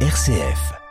RCF.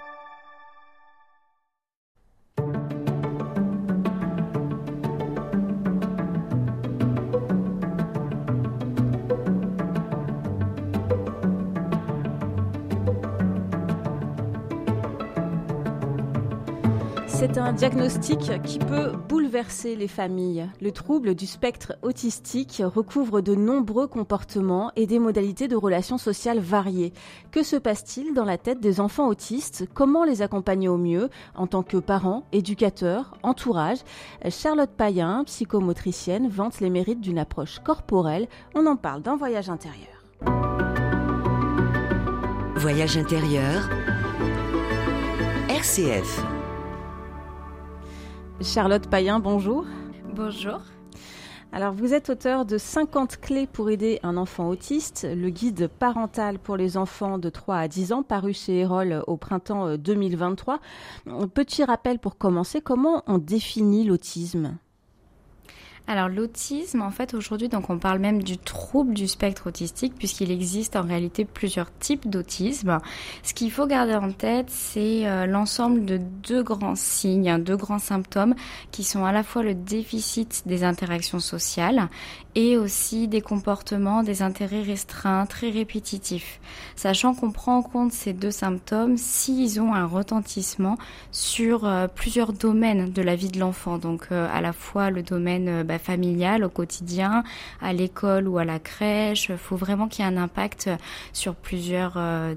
Un diagnostic qui peut bouleverser les familles. Le trouble du spectre autistique recouvre de nombreux comportements et des modalités de relations sociales variées. Que se passe-t-il dans la tête des enfants autistes? Comment les accompagner au mieux? En tant que parents, éducateurs, entourage Charlotte Payen, psychomotricienne, vante les mérites d'une approche corporelle. On en parle dans Voyage intérieur. Voyage intérieur. RCF. Charlotte Payen, bonjour. Bonjour. Alors, vous êtes auteur de 50 clés pour aider un enfant autiste, le guide parental pour les enfants de 3 à 10 ans, paru chez Erol au printemps 2023. Petit rappel pour commencer, comment on définit l'autisme? Alors l'autisme, en fait, aujourd'hui, donc on parle même du trouble du spectre autistique, puisqu'il existe en réalité plusieurs types d'autisme. Ce qu'il faut garder en tête, c'est euh, l'ensemble de deux grands signes, hein, deux grands symptômes, qui sont à la fois le déficit des interactions sociales et aussi des comportements, des intérêts restreints, très répétitifs. Sachant qu'on prend en compte ces deux symptômes s'ils ont un retentissement sur euh, plusieurs domaines de la vie de l'enfant, donc euh, à la fois le domaine bah, familiale au quotidien, à l'école ou à la crèche. Il faut vraiment qu'il y ait un impact sur plusieurs euh,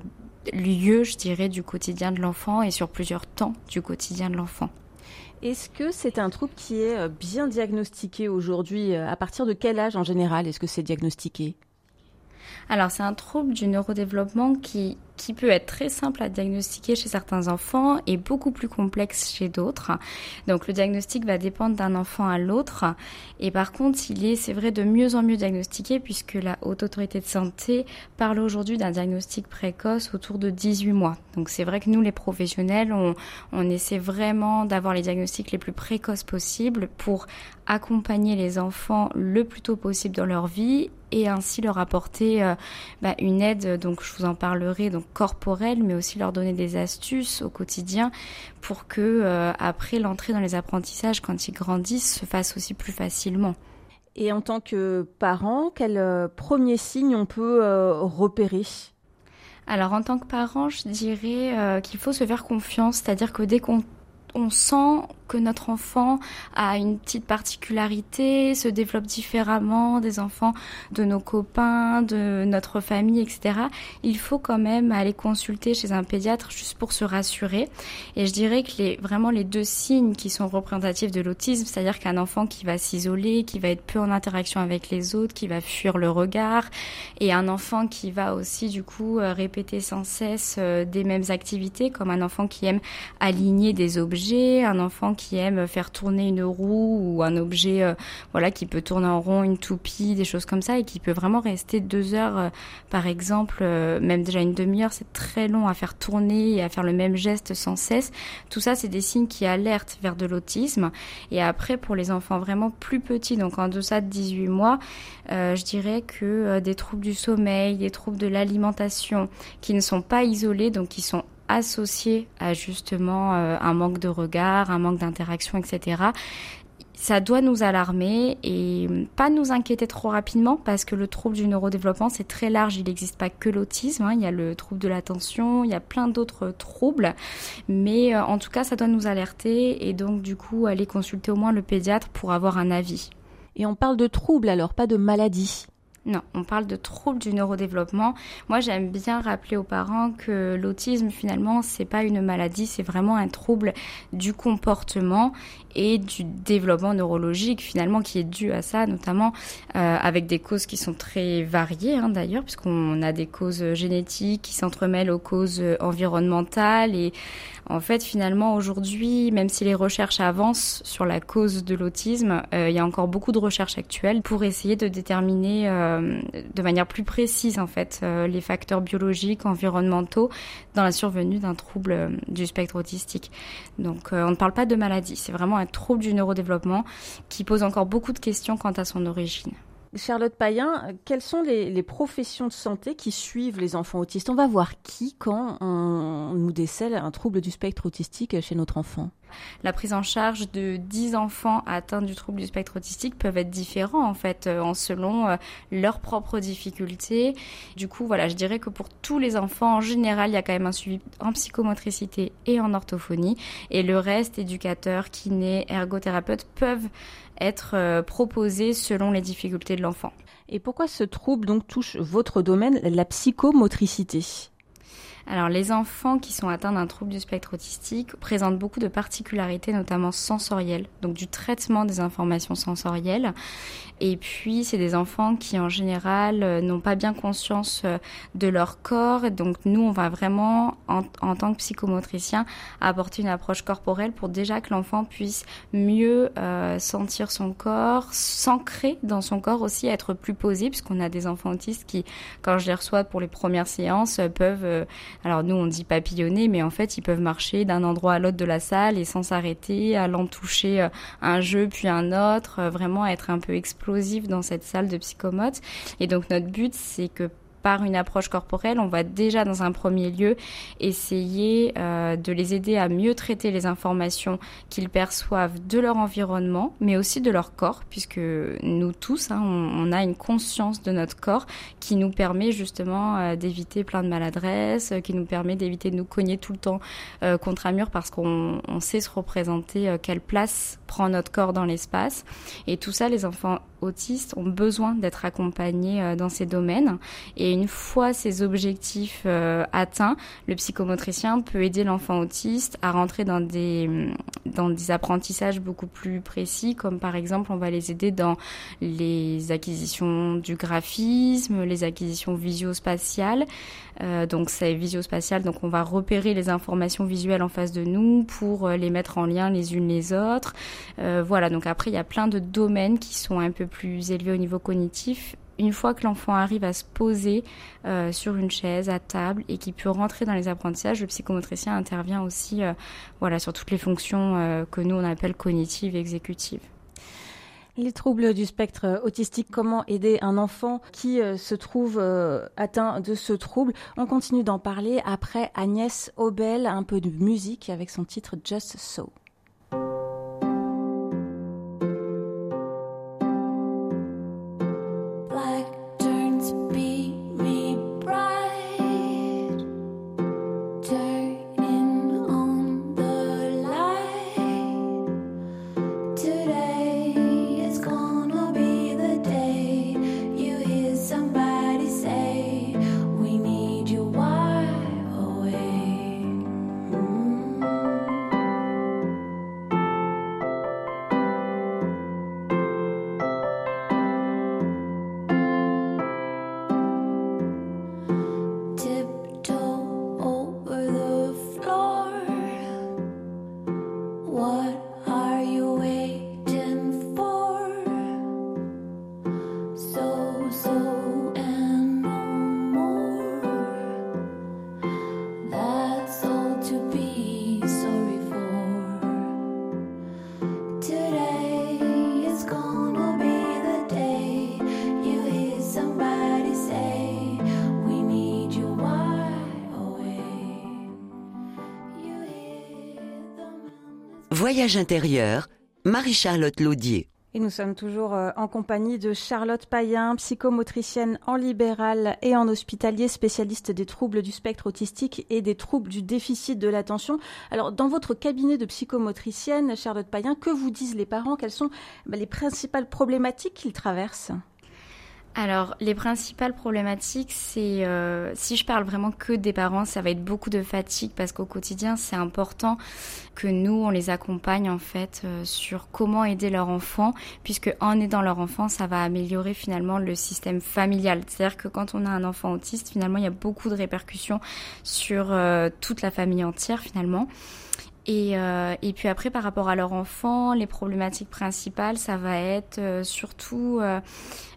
lieux, je dirais, du quotidien de l'enfant et sur plusieurs temps du quotidien de l'enfant. Est-ce que c'est un trouble qui est euh, bien diagnostiqué aujourd'hui euh, À partir de quel âge en général est-ce que c'est diagnostiqué? Alors c'est un trouble du neurodéveloppement qui qui peut être très simple à diagnostiquer chez certains enfants et beaucoup plus complexe chez d'autres. Donc le diagnostic va dépendre d'un enfant à l'autre. Et par contre, il est, c'est vrai, de mieux en mieux diagnostiqué puisque la Haute Autorité de Santé parle aujourd'hui d'un diagnostic précoce autour de 18 mois. Donc c'est vrai que nous, les professionnels, on, essaie vraiment d'avoir les diagnostics les plus précoces possibles pour accompagner les enfants le plus tôt possible dans leur vie et ainsi leur apporter euh, bah, une aide. Donc je vous en parlerai donc corporelle, mais aussi leur donner des astuces au quotidien pour que euh, après l'entrée dans les apprentissages, quand ils grandissent, se fasse aussi plus facilement. Et en tant que parent, quel euh, premier signe on peut euh, repérer? Alors en tant que parent, je dirais qu'il faut se faire confiance, c'est-à-dire que dès qu'on on sent que notre enfant a une petite particularité, se développe différemment des enfants de nos copains, de notre famille, etc. Il faut quand même aller consulter chez un pédiatre juste pour se rassurer. Et je dirais que les, vraiment les deux signes qui sont représentatifs de l'autisme, c'est-à-dire qu'un enfant qui va s'isoler, qui va être peu en interaction avec les autres, qui va fuir le regard, et un enfant qui va aussi du coup euh, répéter sans cesse euh, des mêmes activités, comme un enfant qui aime aligner des objets, un enfant qui aime faire tourner une roue ou un objet euh, voilà qui peut tourner en rond, une toupie, des choses comme ça et qui peut vraiment rester deux heures euh, par exemple, euh, même déjà une demi-heure, c'est très long à faire tourner et à faire le même geste sans cesse. Tout ça, c'est des signes qui alertent vers de l'autisme. Et après, pour les enfants vraiment plus petits, donc en deçà de 18 mois, je dirais que des troubles du sommeil, des troubles de l'alimentation qui ne sont pas isolés, donc qui sont associé à justement euh, un manque de regard, un manque d'interaction, etc ça doit nous alarmer et pas nous inquiéter trop rapidement parce que le trouble du neurodéveloppement c'est très large, il n'existe pas que l'autisme, hein. il y a le trouble de l'attention, il y a plein d'autres troubles, mais euh, en tout cas ça doit nous alerter et donc du coup aller consulter au moins le pédiatre pour avoir un avis. Et on parle de trouble alors, pas de maladie non, on parle de troubles du neurodéveloppement. Moi, j'aime bien rappeler aux parents que l'autisme, finalement, c'est pas une maladie, c'est vraiment un trouble du comportement et du développement neurologique, finalement, qui est dû à ça, notamment euh, avec des causes qui sont très variées, hein, d'ailleurs, puisqu'on a des causes génétiques qui s'entremêlent aux causes environnementales et en fait, finalement, aujourd'hui, même si les recherches avancent sur la cause de l'autisme, euh, il y a encore beaucoup de recherches actuelles pour essayer de déterminer euh, de manière plus précise, en fait, les facteurs biologiques, environnementaux dans la survenue d'un trouble du spectre autistique. Donc, on ne parle pas de maladie, c'est vraiment trouble du neurodéveloppement qui pose encore beaucoup de questions quant à son origine. Charlotte Payen, quelles sont les, professions de santé qui suivent les enfants autistes? On va voir qui quand on nous décèle un trouble du spectre autistique chez notre enfant. La prise en charge de 10 enfants atteints du trouble du spectre autistique peuvent être différents en fait euh, en selon euh, leurs propres difficultés. Du coup, voilà, je dirais que pour tous les enfants en général, il y a quand même un suivi en psychomotricité et en orthophonie. Et le reste éducateurs, kinés, ergothérapeutes peuvent être euh, proposés selon les difficultés de l'enfant. Et pourquoi ce trouble donc touche votre domaine, la psychomotricité? Alors les enfants qui sont atteints d'un trouble du spectre autistique présentent beaucoup de particularités, notamment sensorielles, donc du traitement des informations sensorielles. Et puis c'est des enfants qui en général euh, n'ont pas bien conscience euh, de leur corps. Donc nous, on va vraiment, en, tant que psychomotricien, apporter une approche corporelle pour déjà que l'enfant puisse mieux euh, sentir son corps, s'ancrer dans son corps aussi, être plus posé, puisqu'on a des enfants autistes qui, quand je les reçois pour les premières séances, peuvent alors nous, on dit papillonner, mais en fait, ils peuvent marcher d'un endroit à l'autre de la salle et sans s'arrêter, allant toucher euh, un jeu puis un autre, euh, vraiment être un peu dans cette salle de psychomote. Et donc notre but, c'est que par une approche corporelle, on va déjà dans un premier lieu essayer euh, de les aider à mieux traiter les informations qu'ils perçoivent de leur environnement, mais aussi de leur corps, puisque nous tous, hein, on, a une conscience de notre corps qui nous permet justement euh, d'éviter plein de maladresses, qui nous permet d'éviter de nous cogner tout le temps euh, contre un mur parce qu'on sait se représenter quelle place prend notre corps dans l'espace. Et tout ça, les enfants autistes ont besoin d'être accompagnés euh, dans ces domaines. Et une fois ces objectifs euh, atteints, le psychomotricien peut aider l'enfant autiste à rentrer dans des, mm, dans des apprentissages beaucoup plus précis, comme par exemple, on va les aider dans les acquisitions du graphisme, les acquisitions visio-spatiales. Euh, donc c'est visio-spatial, donc on va repérer les informations visuelles en face de nous pour les mettre en lien les unes les autres. voilà, donc après il y a plein de domaines qui sont un peu plus élevé au niveau cognitif, une fois que l'enfant arrive à se poser euh, sur une chaise, à table, et qui peut rentrer dans les apprentissages, le psychomotricien intervient aussi euh, voilà, sur toutes les fonctions euh, que nous on appelle cognitives et exécutives. Les troubles du spectre autistique, comment aider un enfant qui se trouve atteint de ce trouble? On continue d'en parler après Agnès Obel, un peu de musique avec son titre Just So. Voyage intérieur, Marie-Charlotte Laudier. Et nous sommes toujours euh, en compagnie de Charlotte Payen, psychomotricienne en libéral et en hospitalier, spécialiste des troubles du spectre autistique et des troubles du déficit de l'attention. Alors, dans votre cabinet de psychomotricienne, Charlotte Payen, que vous disent les parents? Quelles sont bah, les principales problématiques qu'ils traversent? Alors, les principales problématiques, c'est euh, si je parle vraiment que des parents, ça va être beaucoup de fatigue parce qu'au quotidien, c'est important que nous, on les accompagne en fait euh, sur comment aider leur enfant, puisque en aidant leur enfant, ça va améliorer finalement le système familial. C'est-à-dire que quand on a un enfant autiste, finalement, il y a beaucoup de répercussions sur euh, toute la famille entière finalement. Et, euh, et, puis après, par rapport à leur enfant, les problématiques principales, ça va être euh, surtout euh,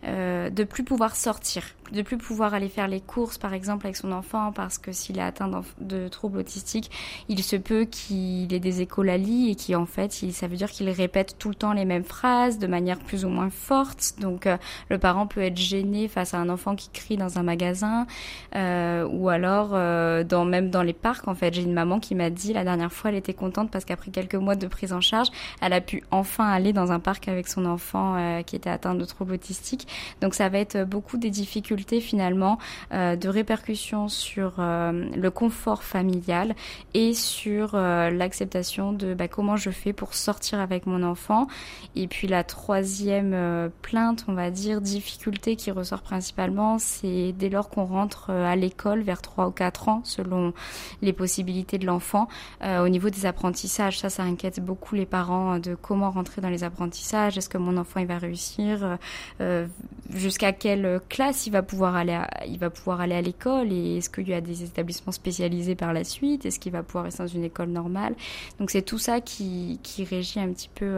euh, de plus pouvoir sortir. de plus pouvoir aller faire les courses, par exemple, avec son enfant, parce que s'il est atteint de troubles autistiques, il se peut qu'il ait des écolalies et qui en fait, ça veut dire qu'il répète tout le temps les mêmes phrases de manière plus ou moins forte. Donc, euh, le parent peut être gêné face à un enfant qui crie dans un magasin, euh, ou alors euh, dans même dans les parcs. En fait, j'ai une maman qui m'a dit la dernière fois, elle était contente parce qu'après quelques mois de prise en charge, elle a pu enfin aller dans un parc avec son enfant qui était atteint de troubles autistiques. Donc, ça va être beaucoup des difficultés finalement de répercussions sur le confort familial et sur l'acceptation de bah, comment je fais pour sortir avec mon enfant. Et puis la troisième plainte, on va dire, difficulté qui ressort principalement, c'est dès lors qu'on rentre euh, à l'école vers 3 ou 4 ans, selon les possibilités de l'enfant. Euh, au niveau des apprentissages, ça, ça inquiète beaucoup les parents de comment rentrer dans les apprentissages. Est-ce que mon enfant il va réussir euh, Jusqu'à quelle classe il va pouvoir aller à, il va pouvoir aller à l'école Et est-ce qu'il y a des établissements spécialisés par la suite? Est-ce qu'il va pouvoir rester dans une école normale? Donc c'est tout ça qui, qui régit un petit peu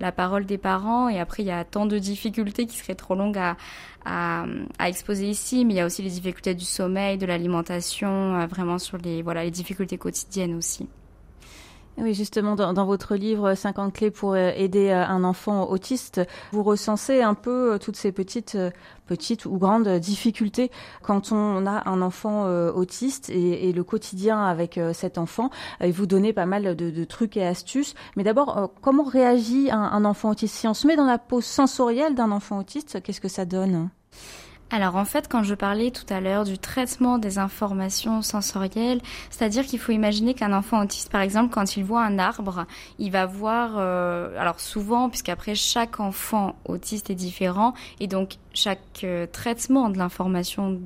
la parole des parents. Et après, il y a tant de difficultés qui seraient trop longues à, à, exposer ici, mais il y a aussi les difficultés du sommeil, de l'alimentation, euh, vraiment sur les, voilà, les difficultés quotidiennes aussi. Oui, justement, dans, votre livre 50 clés pour euh, aider euh, un enfant autiste, vous recensez un peu toutes ces petites, petites ou grandes difficultés quand on a un enfant autiste et, le quotidien avec cet enfant. Et vous donnez pas mal de, trucs et astuces. Mais d'abord, comment réagit un, un enfant autiste? Si on se met dans la peau sensorielle d'un enfant autiste, qu'est-ce que ça donne? Alors en fait, quand je parlais tout à l'heure du traitement des informations sensorielles, c'est-à-dire qu'il faut imaginer qu'un enfant autiste, par exemple, quand il voit un arbre, il va voir, euh, alors souvent, puisqu'après chaque enfant autiste est différent, et donc chaque euh, traitement de l'information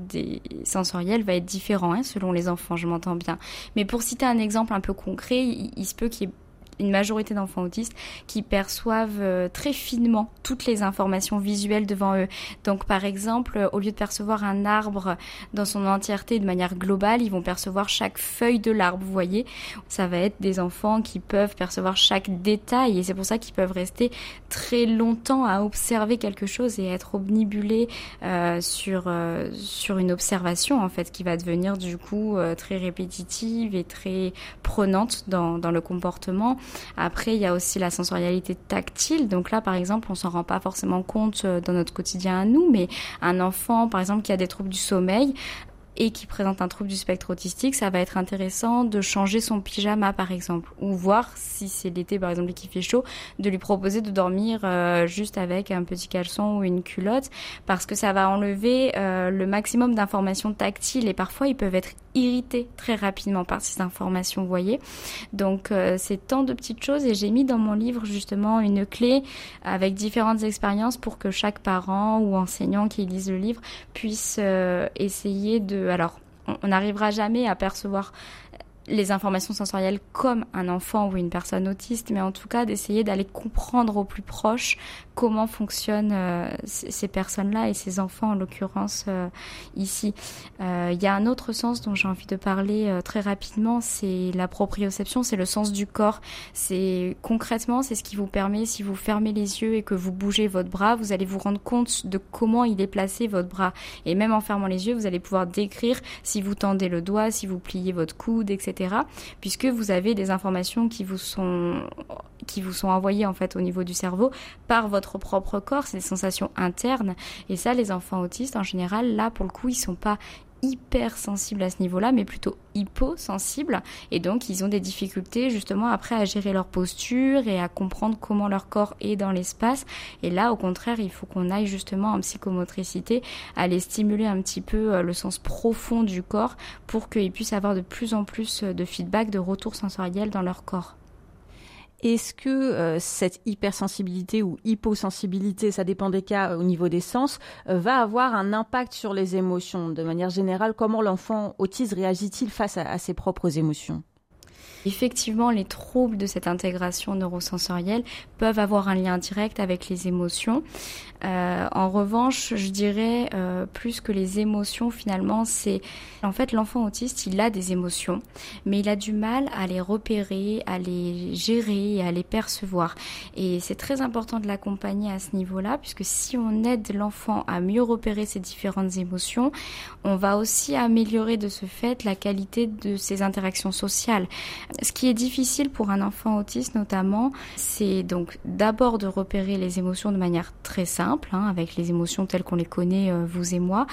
sensorielle va être différent hein, selon les enfants, je m'entends bien. Mais pour citer un exemple un peu concret, il, il se peut qu'il y ait une majorité d'enfants autistes qui perçoivent euh, très finement toutes les informations visuelles devant eux. Donc par exemple, euh, au lieu de percevoir un arbre dans son entièreté de manière globale, ils vont percevoir chaque feuille de l'arbre, vous voyez. Ça va être des enfants qui peuvent percevoir chaque détail et c'est pour ça qu'ils peuvent rester très longtemps à observer quelque chose et être omnibulés euh, sur, euh, sur une observation en fait qui va devenir du coup très répétitive et très prenante dans, dans le comportement. Après, il y a aussi la sensorialité tactile. Donc là, par exemple, on s'en rend pas forcément compte euh, dans notre quotidien à nous, mais un enfant, par exemple, qui a des troubles du sommeil, et qui présente un trouble du spectre autistique, ça va être intéressant de changer son pyjama par exemple, ou voir si c'est l'été par exemple et qu'il fait chaud, de lui proposer de dormir euh, juste avec un petit caleçon ou une culotte, parce que ça va enlever euh, le maximum d'informations tactiles et parfois ils peuvent être irrités très rapidement par ces informations, vous voyez. Donc euh, c'est tant de petites choses et j'ai mis dans mon livre justement une clé avec différentes expériences pour que chaque parent ou enseignant qui lise le livre puisse essayer de alors, on n'arrivera jamais à percevoir les informations sensorielles comme un enfant ou une personne autiste, mais en tout cas d'essayer d'aller comprendre au plus proche comment fonctionnent euh, ces personnes-là et ces enfants en l'occurrence euh, ici. Euh, il y a un autre sens dont j'ai envie de parler très rapidement, c'est la proprioception, c'est le sens du corps. C'est concrètement, c'est ce qui vous permet, si vous fermez les yeux et que vous bougez votre bras, vous allez vous rendre compte de comment il est placé votre bras. Et même en fermant les yeux, vous allez pouvoir décrire si vous tendez le doigt, si vous pliez votre coude, etc puisque vous avez des informations qui vous sont qui vous sont envoyées en fait au niveau du cerveau par votre propre corps, c'est des sensations internes et ça les enfants autistes en général là pour le coup ils sont pas hyper sensibles à ce niveau-là, mais plutôt hyposensibles. Et donc, ils ont des difficultés justement après à gérer leur posture et à comprendre comment leur corps est dans l'espace. Et là, au contraire, il faut qu'on aille justement en psychomotricité, les stimuler un petit peu euh, le sens profond du corps pour qu'ils puissent avoir de plus en plus de feedback, de retour sensoriel dans leur corps. Est-ce que euh, cette hypersensibilité ou hyposensibilité, ça dépend des cas au niveau des sens, euh, va avoir un impact sur les émotions? De manière générale, comment l'enfant autiste réagit-il face à ses propres émotions? Effectivement, les troubles de cette intégration neurosensorielle peuvent avoir un lien direct avec les émotions. Euh, en revanche, je dirais euh, plus que les émotions, finalement, c'est en fait l'enfant autiste, il a des émotions, mais il a du mal à les repérer, à les gérer, à les percevoir. Et c'est très important de l'accompagner à ce niveau-là, puisque si on aide l'enfant à mieux repérer ses différentes émotions, on va aussi améliorer de ce fait la qualité de ses interactions sociales. Ce qui est difficile pour un enfant autiste notamment, c'est donc d'abord de repérer les émotions de manière très simple, hein, avec les émotions telles qu'on les connaît euh, vous et moi,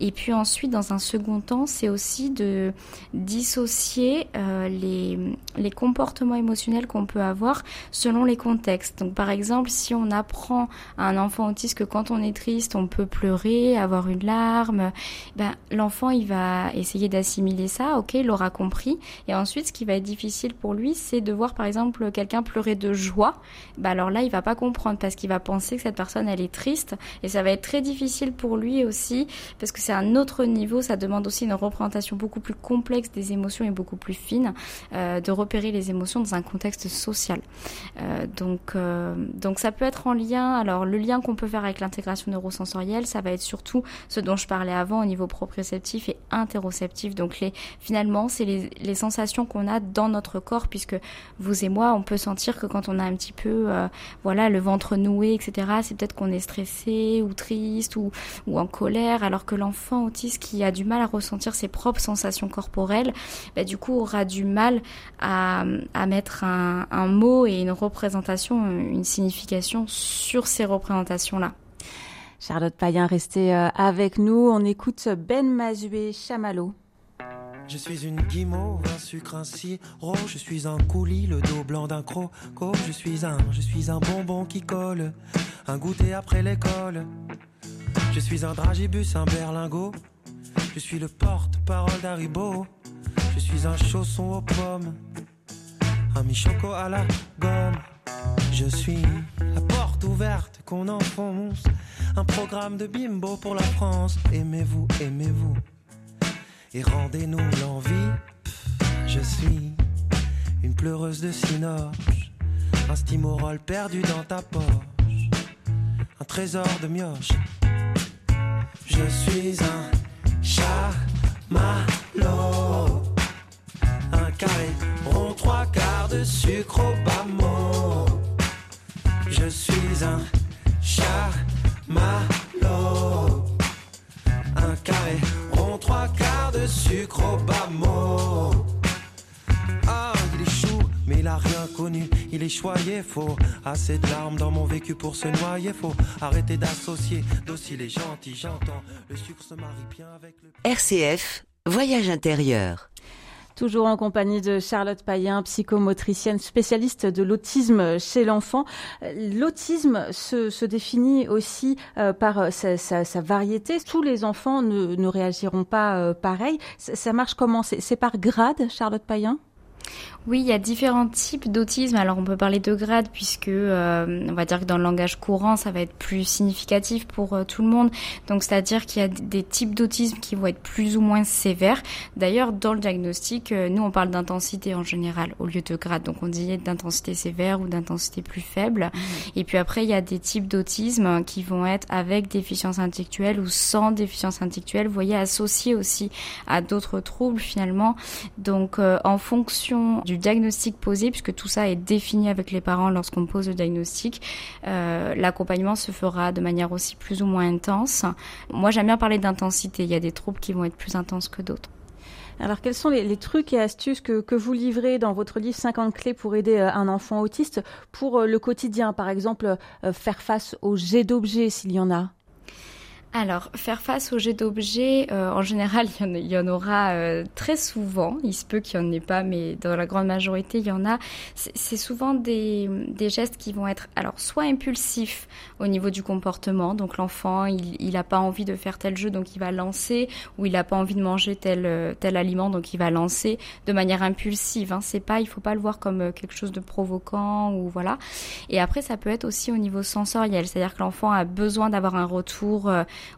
et puis ensuite dans un second temps, c'est aussi de dissocier euh, les, les comportements émotionnels qu'on peut avoir selon les contextes. Donc par exemple, si on apprend à un enfant autiste que quand on est triste, on peut pleurer, avoir une larme, ben l'enfant il va essayer d'assimiler ça, ok, il aura compris, et ensuite ce qui va être difficile pour lui, c'est de voir par exemple quelqu'un pleurer de joie. Ben alors là, il va pas comprendre parce qu'il va penser que cette personne elle est triste, et ça va être très difficile pour lui aussi parce que c'est un autre niveau, ça demande aussi une représentation beaucoup plus complexe des émotions et beaucoup plus fine, euh, de repérer les émotions dans un contexte social. Euh, donc, euh, donc ça peut être en lien. Alors le lien qu'on peut faire avec l'intégration neurosensorielle, ça va être surtout ce dont je parlais avant au niveau proprioceptif et interoceptif. Donc les, finalement, c'est les, les, sensations qu'on a dans notre corps, puisque vous et moi, on peut sentir que quand on a un petit peu, euh, voilà, le ventre noué, etc. C'est peut-être qu'on est stressé ou triste ou, ou en colère, alors que l'enfant autiste qui a du mal à ressentir ses propres sensations corporelles, bah, du coup aura du mal à, à mettre un, mot et une représentation, une signification sur ces représentations-là. Charlotte Payen, restez euh, avec nous. On écoute Ben Mazué Chamallow. Je suis une guimauve, un sucre, un sirop. Je suis un coulis, le dos blanc d'un croco. Je suis un, je suis un bonbon qui colle. Un goûter après l'école. Je suis un dragibus, un berlingot. Je suis le porte-parole d'Aribo. Je suis un chausson aux pommes. Un mi-choco à la gomme. Je suis la porte ouverte qu'on enfonce. Un programme de bimbo pour la France. Aimez-vous, aimez-vous. Et rendez-nous l'envie. Je suis une pleureuse de cinoche. Un stimorol perdu dans ta poche. Un trésor de mioche. Je suis un chamallow. Un carré rond, trois quarts de sucre au bas mot. Je suis un chamallow. Un carré trois quarts de sucre au bas mot. Ah, il est chou, mais il a rien connu. Il est choyé, faux. Assez de larmes dans mon vécu pour se noyer, faux. Arrêtez d'associer, docile et gentil, j'entends. Le sucre se marie bien avec le. RCF, voyage intérieur. Toujours en compagnie de Charlotte Payen, psychomotricienne spécialiste de l'autisme chez l'enfant. L'autisme se, définit aussi euh, par sa, sa, variété. Tous les enfants ne, ne réagiront pas euh, pareil. Ça, marche comment? C'est par grade, Charlotte Payen? Oui, il y a différents types d'autisme. Alors on peut parler de grade puisque euh, on va dire que dans le langage courant, ça va être plus significatif pour euh, tout le monde. Donc c'est-à-dire qu'il y a des types d'autisme qui vont être plus ou moins sévères. D'ailleurs, dans le diagnostic, euh, nous on parle d'intensité en général au lieu de grade. Donc on dit d'intensité sévère ou d'intensité plus faible. Mmh. Et puis après, il y a des types d'autisme qui vont être avec déficience intellectuelle ou sans déficience intellectuelle. Vous voyez, associés aussi à d'autres troubles finalement. Donc en fonction du diagnostic posé, puisque tout ça est défini avec les parents lorsqu'on pose le diagnostic. Euh, L'accompagnement se fera de manière aussi plus ou moins intense. Moi, j'aime bien parler d'intensité. Il y a des troubles qui vont être plus intenses que d'autres. Alors, quels sont les, les, trucs et astuces que, que, vous livrez dans votre livre 50 clés pour aider euh, un enfant autiste pour euh, le quotidien? Par exemple, faire face aux jets d'objets s'il y en a alors, faire face aux jets d'objets, euh, en général, il y en, aura euh, très souvent. Il se peut qu'il n'y en ait pas, mais dans la grande majorité, il y en a. C'est souvent des, des, gestes qui vont être, alors, soit impulsifs au niveau du comportement. Donc, l'enfant, il n'a pas envie de faire tel jeu, donc il va lancer, ou il n'a pas envie de manger tel, tel aliment, donc il va lancer de manière impulsive. Hein. C'est pas, il faut pas le voir comme euh, quelque chose de provoquant ou voilà. Et après, ça peut être aussi au niveau sensoriel, c'est-à-dire que l'enfant a besoin d'avoir un retour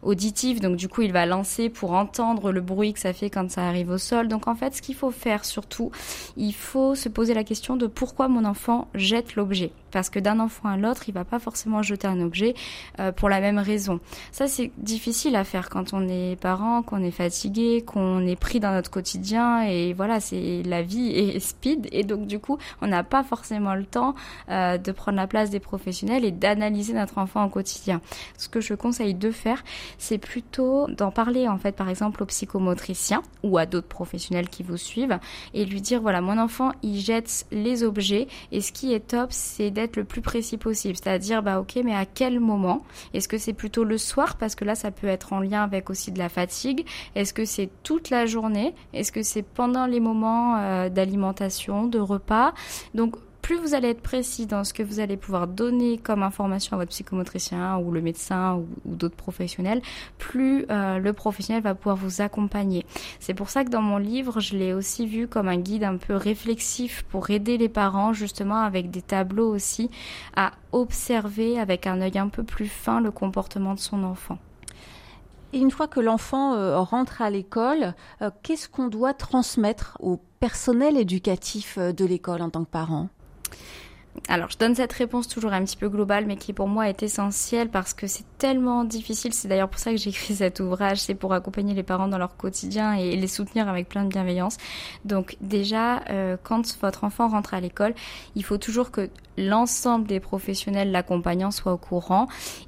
auditive, donc du coup il va lancer pour entendre le bruit que ça fait quand ça arrive au sol. Donc en fait, ce qu'il faut faire surtout, il faut se poser la question de pourquoi mon enfant jette l'objet parce que d'un enfant à l'autre, il va pas forcément jeter un objet euh, pour la même raison. Ça, c'est difficile à faire quand on est parent, qu'on est fatigué, qu'on est pris dans notre quotidien et voilà, c'est la vie est speed et donc du coup, on n'a pas forcément le temps euh, de prendre la place des professionnels et d'analyser notre enfant au quotidien. Ce que je conseille de faire, c'est plutôt d'en parler en fait, par exemple, au psychomotricien ou à d'autres professionnels qui vous suivent et lui dire voilà, mon enfant, il jette les objets et ce qui est top, c'est d'être le plus précis possible. C'est-à-dire, bah ok, mais à quel moment? Est-ce que c'est plutôt le soir? Parce que là, ça peut être en lien avec aussi de la fatigue. Est-ce que c'est toute la journée? Est-ce que c'est pendant les moments euh, d'alimentation, de repas? Donc plus vous allez être précis dans ce que vous allez pouvoir donner comme information à votre psychomotricien ou le médecin ou, d'autres professionnels, plus euh, le professionnel va pouvoir vous accompagner. C'est pour ça que dans mon livre, je l'ai aussi vu comme un guide un peu réflexif pour aider les parents justement avec des tableaux aussi à observer avec un œil un peu plus fin le comportement de son enfant. Et une fois que l'enfant euh, rentre à l'école, euh, qu'est-ce qu'on doit transmettre au personnel éducatif de l'école en tant que parent? Alors, je donne cette réponse toujours un petit peu globale, mais qui pour moi est essentielle parce que c'est tellement difficile. C'est d'ailleurs pour ça que j'ai écrit cet ouvrage. C'est pour accompagner les parents dans leur quotidien et les soutenir avec plein de bienveillance. Donc, déjà, euh, quand votre enfant rentre à l'école, il faut toujours que l'ensemble des professionnels l'accompagnant soient au courant.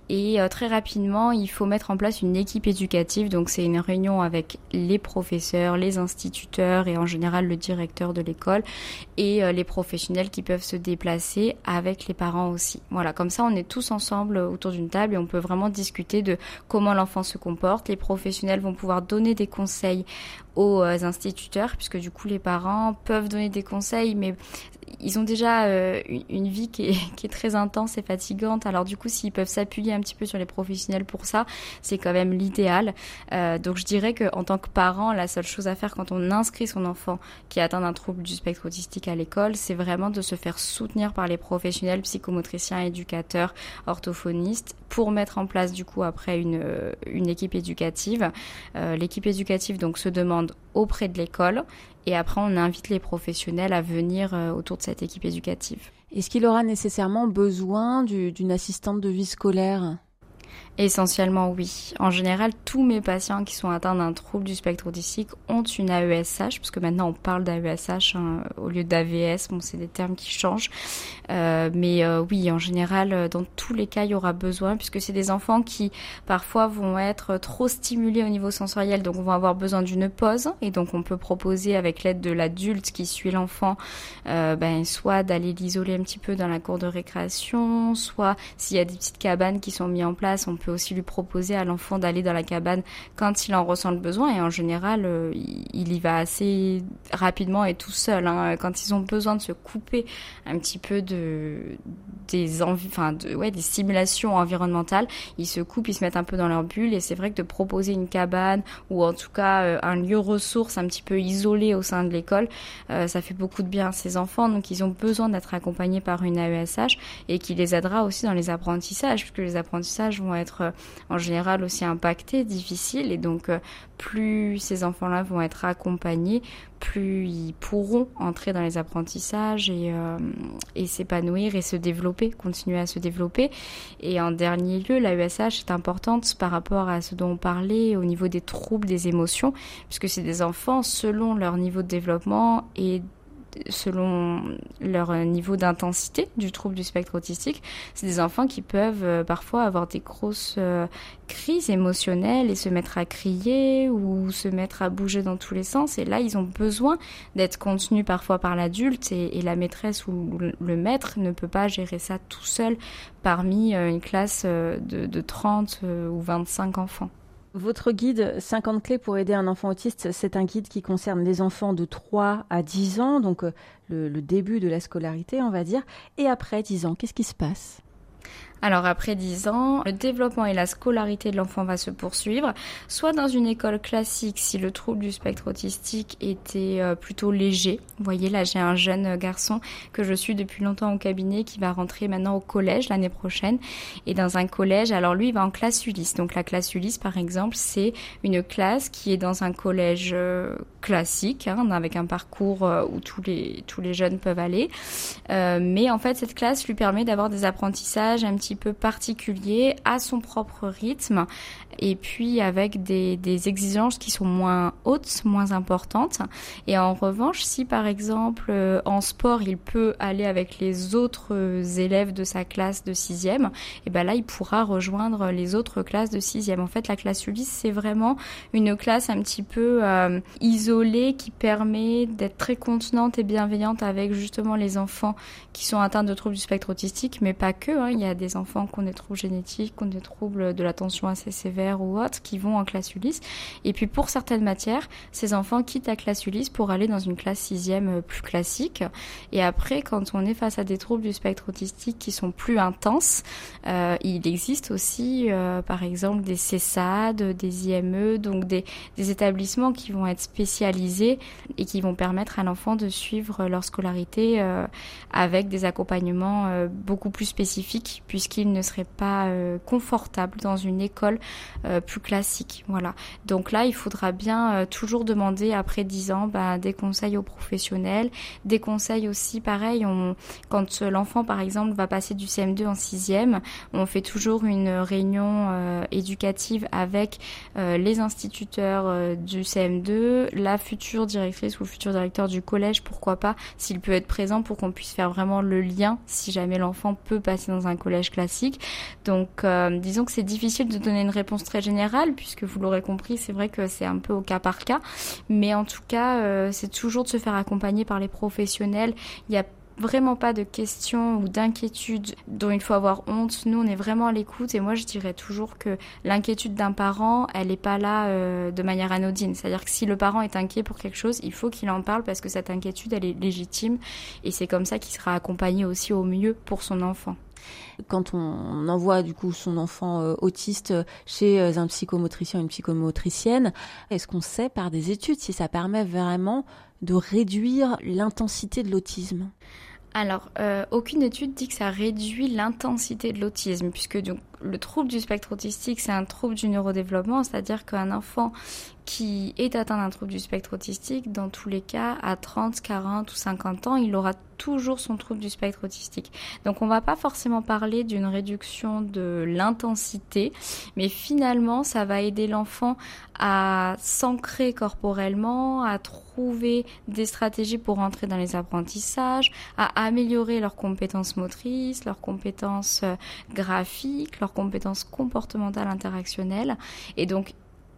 Et euh, très rapidement, il faut mettre en place une équipe éducative. Donc, c'est une réunion avec les professeurs, les instituteurs et en général le directeur de l'école et euh, les professionnels qui peuvent se déplacer avec les parents aussi. Voilà, comme ça on est tous ensemble autour d'une table et on peut vraiment discuter de comment l'enfant se comporte. Les professionnels vont pouvoir donner des conseils aux instituteurs, puisque du coup les parents peuvent donner des conseils, mais ils ont déjà euh, une vie qui est, est, très intense et fatigante. Alors du coup, s'ils peuvent s'appuyer un petit peu sur les professionnels pour ça, c'est quand même l'idéal. Euh, donc je dirais que en tant que parent, la seule chose à faire quand on inscrit son enfant qui atteint un trouble du spectre autistique à l'école, c'est vraiment de se faire soutenir par les professionnels, psychomotriciens, éducateurs, orthophonistes, pour mettre en place du coup après une, une équipe éducative. Euh, L'équipe éducative donc se demande auprès de l'école et après, on invite les professionnels à venir euh, autour de cette équipe éducative. Est-ce qu'il aura nécessairement besoin d'une assistante de vie scolaire? Essentiellement oui. En général, tous mes patients qui sont atteints d'un trouble du spectre autistique ont une AESH, parce que maintenant on parle d'AESH hein, au lieu d'AVS. Bon, c'est des termes qui changent. Euh, mais euh, oui, en général, euh, dans tous les cas, il y aura besoin, puisque c'est des enfants qui parfois vont être trop stimulés au niveau sensoriel, donc vont avoir besoin d'une pause. Et donc on peut proposer avec l'aide de l'adulte qui suit l'enfant, ben, soit d'aller l'isoler un petit peu dans la cour de récréation, soit s'il y a des petites cabanes qui sont mises en place, on peut aussi lui proposer à l'enfant d'aller dans la cabane quand il en ressent le besoin. Et en général, euh, il y va assez rapidement et tout seul. Hein. Quand ils ont besoin de se couper un petit peu de des envies, enfin ouais, des stimulations environnementales, ils se coupent, ils se mettent un peu dans leur bulle. Et c'est vrai que de proposer une cabane ou en tout cas euh, un lieu ressource un petit peu isolé au sein de l'école, euh, ça fait beaucoup de bien à ces enfants. Donc ils ont besoin d'être accompagnés par une AESH et qui les aidera aussi dans les apprentissages, puisque les apprentissages vont être euh, en général aussi impactés, difficiles, et donc euh, plus ces enfants-là vont être accompagnés, plus ils pourront entrer dans les apprentissages et, euh, s'épanouir et se développer, continuer à se développer. Et en dernier lieu, la USH est importante par rapport à ce dont on parlait au niveau des troubles des émotions, puisque c'est des enfants selon leur niveau de développement et selon leur niveau d'intensité du trouble du spectre autistique. C'est des enfants qui peuvent euh, parfois avoir des grosses euh, crises émotionnelles et se mettre à crier ou se mettre à bouger dans tous les sens. Et là, ils ont besoin d'être contenus parfois par l'adulte et, la maîtresse ou le maître ne peut pas gérer ça tout seul parmi euh, une classe de, de 30 ou 25 enfants. Votre guide 50 clés pour aider un enfant autiste, c'est un guide qui concerne les enfants de 3 à 10 ans, donc euh, le, début de la scolarité, on va dire. Et après 10 ans, qu'est-ce qui se passe? Alors après 10 ans, le développement et la scolarité de l'enfant va se poursuivre, soit dans une école classique si le trouble du spectre autistique était euh, plutôt léger. Vous voyez là j'ai un jeune garçon que je suis depuis longtemps au cabinet qui va rentrer maintenant au collège l'année prochaine. Et dans un collège, alors lui il va en classe Ulysse. Donc la classe Ulysse par exemple c'est une classe qui est dans un collège euh, classique, hein, avec un parcours euh, où tous les, tous les jeunes peuvent aller. mais en fait cette classe lui permet d'avoir des apprentissages un petit peu particulier, à son propre rythme, et puis avec des, exigences qui sont moins hautes, moins importantes. Et en revanche, si par exemple euh, en sport il peut aller avec les autres élèves de sa classe de sixième, et ben là il pourra rejoindre les autres classes de sixième. En fait, la classe Ulysse c'est vraiment une classe un petit peu euh, isolée qui permet d'être très contenante et bienveillante avec justement les enfants qui sont atteints de troubles du spectre autistique, mais pas que. Hein. Il y a des enfants qui ont des troubles génétiques, qui ont des troubles de l'attention assez sévères ou autres, qui vont en classe Ulysse. Et puis pour certaines matières, ces enfants quittent la classe Ulysse pour aller dans une classe sixième euh, plus classique. Et après, quand on est face à des troubles du spectre autistique qui sont plus intenses, euh, il existe aussi, euh, par exemple, des CESAD, des IME, donc des, établissements qui vont être spécialisés et qui vont permettre à l'enfant de suivre leur scolarité euh, avec des accompagnements euh, beaucoup plus spécifiques puisque qu'il ne serait pas euh, confortable dans une école euh, plus classique. Voilà. Donc là, il faudra bien euh, toujours demander après 10 ans bah, des conseils aux professionnels, des conseils aussi, pareil, quand l'enfant, par exemple, va passer du CM2 en 6e, on fait toujours une réunion éducative avec les instituteurs du CM2, la future directrice ou le futur directeur du collège, pourquoi pas, s'il peut être présent pour qu'on puisse faire vraiment le lien si jamais l'enfant peut passer dans un collège classique. Donc, euh, disons que c'est difficile de donner une réponse très générale, puisque vous l'aurez compris, c'est vrai que c'est un peu au cas par cas. Mais en tout cas, euh, c'est toujours de se faire accompagner par les professionnels. Il y a vraiment pas de questions ou d'inquiétudes dont il faut avoir honte. Nous, on est vraiment à l'écoute et moi, je dirais toujours que l'inquiétude d'un parent, elle n'est pas là euh, de manière anodine. C'est-à-dire que si le parent est inquiet pour quelque chose, il faut qu'il en parle parce que cette inquiétude, elle est légitime et c'est comme ça qu'il sera accompagné aussi au mieux pour son enfant. Quand on envoie du coup son enfant euh, autiste chez euh, un psychomotricien ou une psychomotricienne, est-ce qu'on sait par des études si ça permet vraiment de réduire l'intensité de l'autisme? Alors, euh, aucune étude dit que ça réduit l'intensité de l'autisme, puisque donc, le trouble du spectre autistique, c'est un trouble du neurodéveloppement, c'est-à-dire qu'un enfant qui est atteint d'un trouble du spectre autistique, dans tous les cas, à 30, 40 ou 50 ans, il aura toujours son trouble du spectre autistique. Donc on va pas forcément parler d'une réduction de l'intensité, mais finalement ça va aider l'enfant à s'ancrer corporellement, à trouver des stratégies pour entrer dans les apprentissages, à améliorer leurs compétences motrices, leurs compétences euh, graphiques, compétences comportementales interactionnelles. Et donc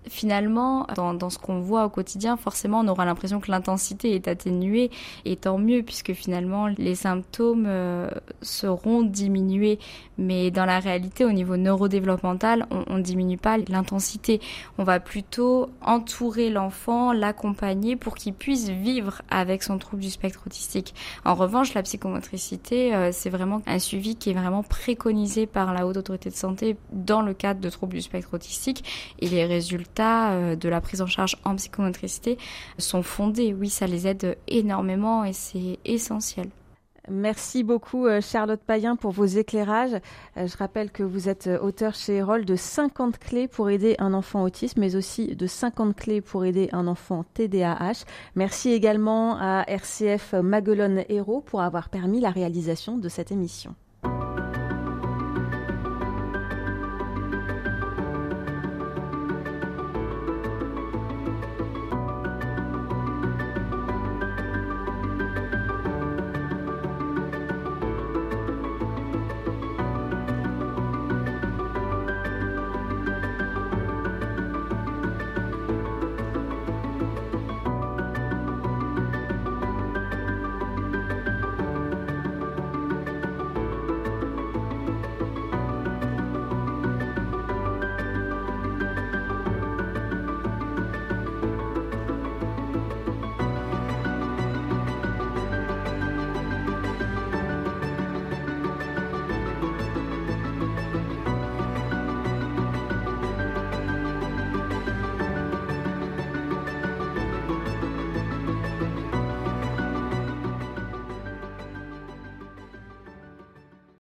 finalement, dans, ce qu'on voit au quotidien, forcément, on aura l'impression que l'intensité est atténuée, et tant mieux, puisque finalement, les symptômes euh, seront diminués. Mais dans la réalité, au niveau neurodéveloppemental, on ne diminue pas l'intensité. On va plutôt entourer l'enfant, l'accompagner pour qu'il puisse vivre avec son trouble du spectre autistique. En revanche, la psychomotricité, euh, c'est vraiment un suivi qui est vraiment préconisé par la Haute Autorité de Santé dans le cadre de troubles du spectre autistique, et les résultats euh, de la prise en charge en psychomotricité sont fondés. Oui, ça les aide énormément et c'est essentiel. Merci beaucoup euh, Charlotte Payen pour vos éclairages. Euh, je rappelle que vous êtes auteur chez Erol de 50 clés pour aider un enfant autiste, mais aussi de 50 clés pour aider un enfant TDAH. Merci également à RCF Maguelone Héros pour avoir permis la réalisation de cette émission.